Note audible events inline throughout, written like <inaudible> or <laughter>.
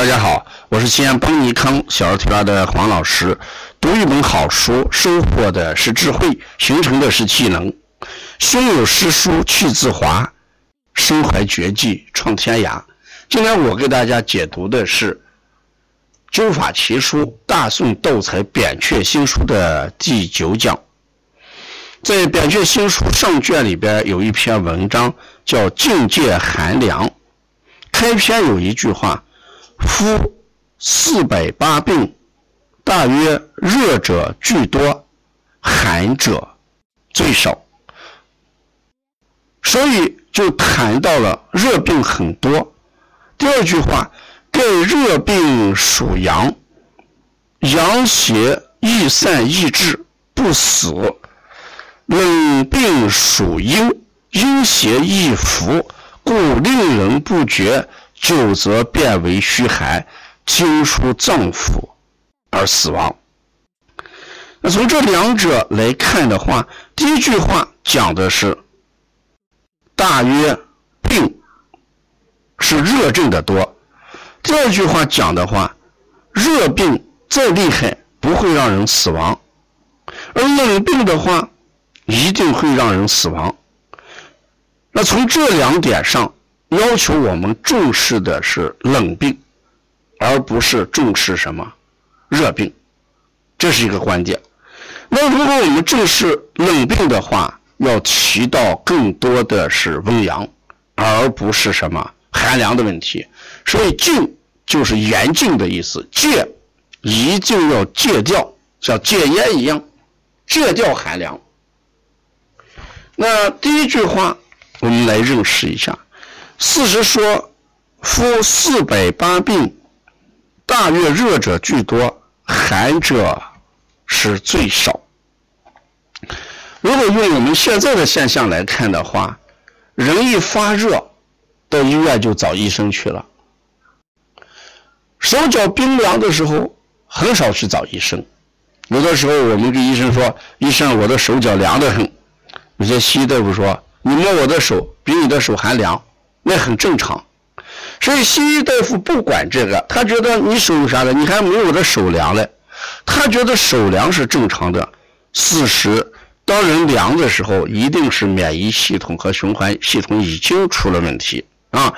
大家好，我是西安邦尼康小儿推拿的黄老师。读一本好书，收获的是智慧，形成的是技能。胸有诗书气自华，身怀绝技创天涯。今天我给大家解读的是《灸法奇书·大宋斗才扁鹊新书》的第九讲。在扁鹊新书上卷里边有一篇文章叫《境界寒凉》，开篇有一句话。夫四百八病，大约热者居多，寒者最少。所以就谈到了热病很多。第二句话，盖热病属阳，阳邪易散易治，不死；冷病属阴，阴邪易服，故令人不觉。久则变为虚寒，经出脏腑而死亡。那从这两者来看的话，第一句话讲的是大约病是热症的多；第二句话讲的话，热病再厉害不会让人死亡，而冷病的话一定会让人死亡。那从这两点上。要求我们重视的是冷病，而不是重视什么热病，这是一个关键。那如果我们重视冷病的话，要提到更多的是温阳，而不是什么寒凉的问题。所以禁就是严禁的意思，戒一定要戒掉，像戒烟一样，戒掉寒凉。那第一句话，我们来认识一下。事实说，夫四百八病，大约热者居多，寒者是最少。如果用我们现在的现象来看的话，人一发热，到医院就找医生去了。手脚冰凉的时候，很少去找医生。有的时候，我们跟医生说：“医生，我的手脚凉得很。”有些西医大夫说：“你摸我的手，比你的手还凉。”那很正常，所以西医大夫不管这个，他觉得你手啥的，你还没有我的手凉嘞，他觉得手凉是正常的。事实，当人凉的时候，一定是免疫系统和循环系统已经出了问题啊。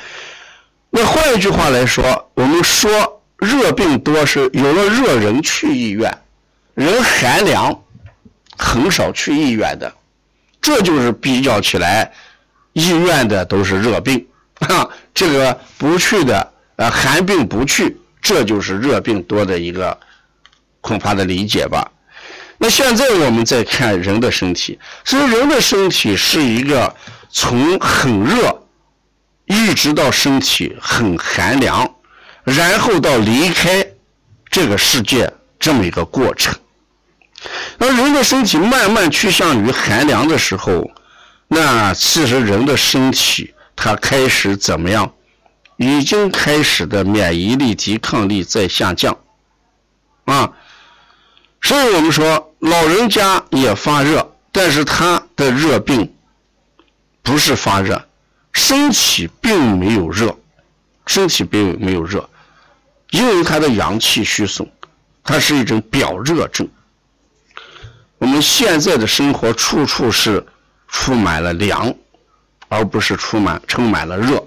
那换一句话来说，我们说热病多是有了热人去医院，人寒凉很少去医院的，这就是比较起来，医院的都是热病。啊，这个不去的，呃，寒病不去，这就是热病多的一个恐怕的理解吧。那现在我们再看人的身体，所以人的身体是一个从很热一直到身体很寒凉，然后到离开这个世界这么一个过程。而人的身体慢慢趋向于寒凉的时候，那其实人的身体。他开始怎么样？已经开始的免疫力、抵抗力在下降，啊，所以我们说老人家也发热，但是他的热病不是发热，身体并没有热，身体并没有热，因为他的阳气虚损，它是一种表热症。我们现在的生活处处是充满了凉。而不是充满充满了热，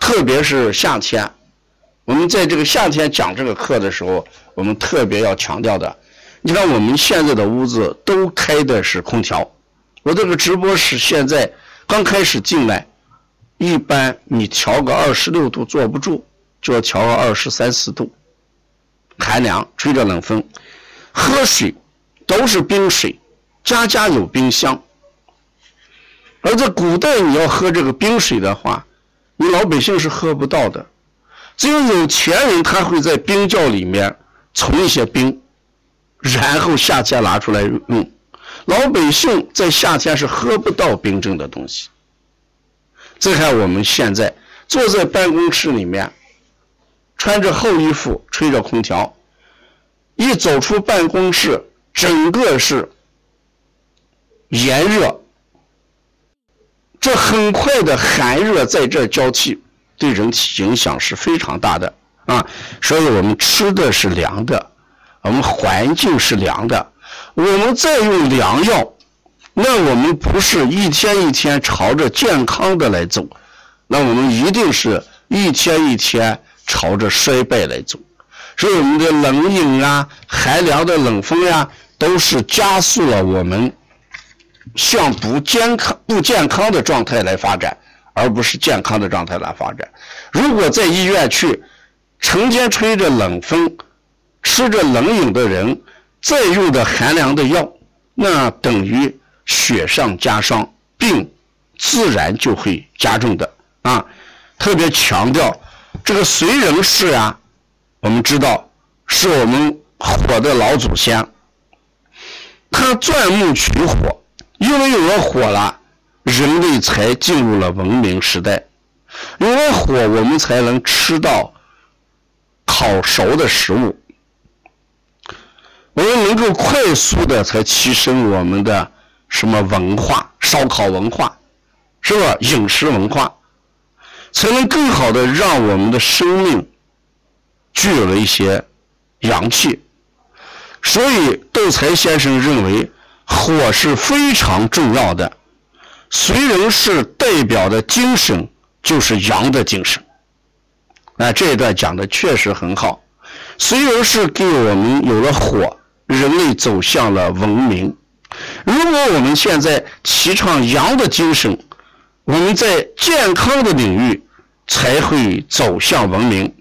特别是夏天。我们在这个夏天讲这个课的时候，我们特别要强调的。你看我们现在的屋子都开的是空调，我这个直播室现在刚开始进来，一般你调个二十六度坐不住，就要调个二十三四度，寒凉，吹着冷风，喝水都是冰水，家家有冰箱。而在古代，你要喝这个冰水的话，你老百姓是喝不到的。只有有钱人，他会在冰窖里面存一些冰，然后夏天拿出来用。老百姓在夏天是喝不到冰镇的东西。再看我们现在坐在办公室里面，穿着厚衣服，吹着空调，一走出办公室，整个是炎热。这很快的寒热在这交替，对人体影响是非常大的。啊，所以我们吃的是凉的，我们环境是凉的，我们再用凉药，那我们不是一天一天朝着健康的来走，那我们一定是一天一天朝着衰败来走。所以我们的冷饮啊、寒凉的冷风呀，都是加速了我们向不健康、不健康的状态来发展，而不是健康的状态来发展。如果在医院去成天吹着冷风、吃着冷饮的人，再用的寒凉的药，那等于雪上加霜，病自然就会加重的啊！特别强调这个燧人氏啊。我们知道，是我们火的老祖先，他钻木取火，因为有了火了，人类才进入了文明时代。有了火，我们才能吃到烤熟的食物，我们能够快速的才提升我们的什么文化，烧烤文化，是吧？饮食文化，才能更好的让我们的生命。具有了一些阳气，所以窦才先生认为火是非常重要的。燧人氏代表的精神就是阳的精神。那这一段讲的确实很好。燧人氏给我们有了火，人类走向了文明。如果我们现在提倡阳的精神，我们在健康的领域才会走向文明。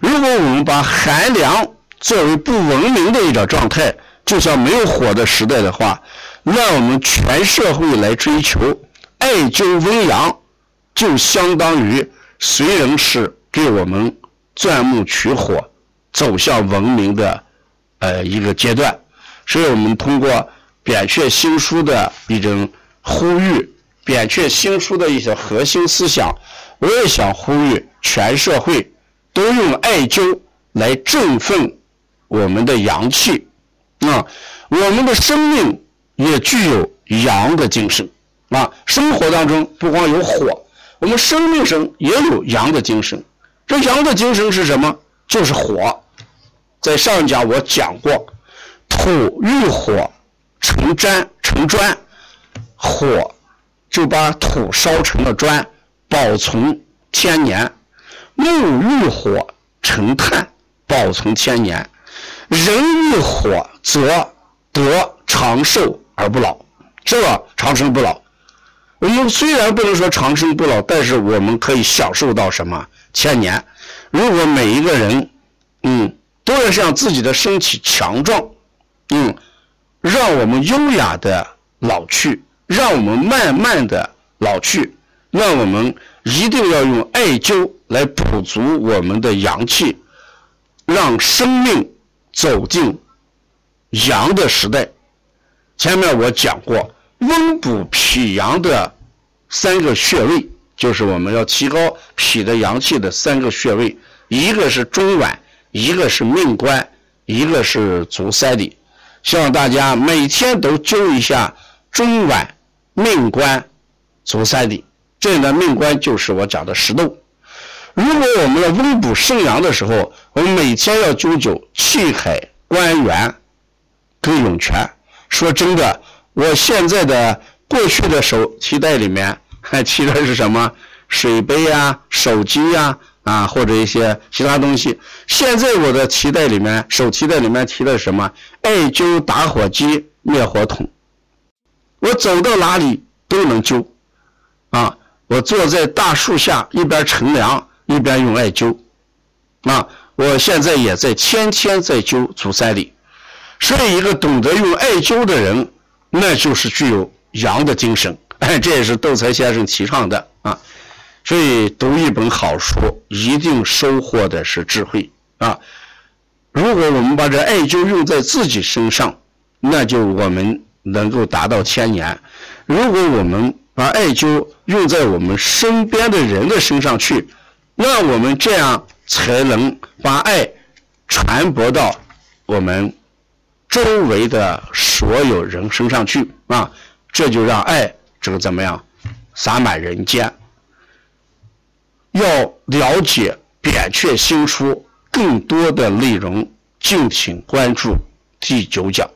如果我们把寒凉作为不文明的一种状态，就像没有火的时代的话，那我们全社会来追求艾灸温阳，就相当于燧人氏给我们钻木取火，走向文明的呃一个阶段。所以我们通过扁鹊新书的一种呼吁，扁鹊新书的一些核心思想，我也想呼吁全社会。都用艾灸来振奋我们的阳气啊，我们的生命也具有阳的精神啊。生活当中不光有火，我们生命中也有阳的精神。这阳的精神是什么？就是火。在上一讲我讲过，土遇火成粘成砖，火就把土烧成了砖，保存千年。木遇火成炭，保存千年；人遇火则得长寿而不老，是吧？长生不老。我们虽然不能说长生不老，但是我们可以享受到什么千年？如果每一个人，嗯，都要让自己的身体强壮，嗯，让我们优雅的老去，让我们慢慢的老去，那我们一定要用艾灸。来补足我们的阳气，让生命走进阳的时代。前面我讲过，温补脾阳的三个穴位，就是我们要提高脾的阳气的三个穴位，一个是中脘，一个是命关，一个是足三里。希望大家每天都灸一下中脘、命关、足三里。这里的命关就是我讲的石豆。如果我们要温补肾阳的时候，我们每天要灸灸气海、关元跟涌泉。说真的，我现在的过去的手提袋里面还 <laughs> 提的是什么？水杯呀、手机呀啊，或者一些其他东西。现在我的提袋里面，手提袋里面提的是什么？艾灸打火机、灭火筒。我走到哪里都能灸啊！我坐在大树下，一边乘凉。一边用艾灸，啊，我现在也在天天在灸足三里，所以一个懂得用艾灸的人，那就是具有阳的精神，哎，这也是窦才先生提倡的啊。所以读一本好书，一定收获的是智慧啊。如果我们把这艾灸用在自己身上，那就我们能够达到千年；如果我们把艾灸用在我们身边的人的身上去，那我们这样才能把爱传播到我们周围的所有人身上去啊！这就让爱这个怎么样洒满人间？要了解扁鹊新书更多的内容，敬请关注第九讲。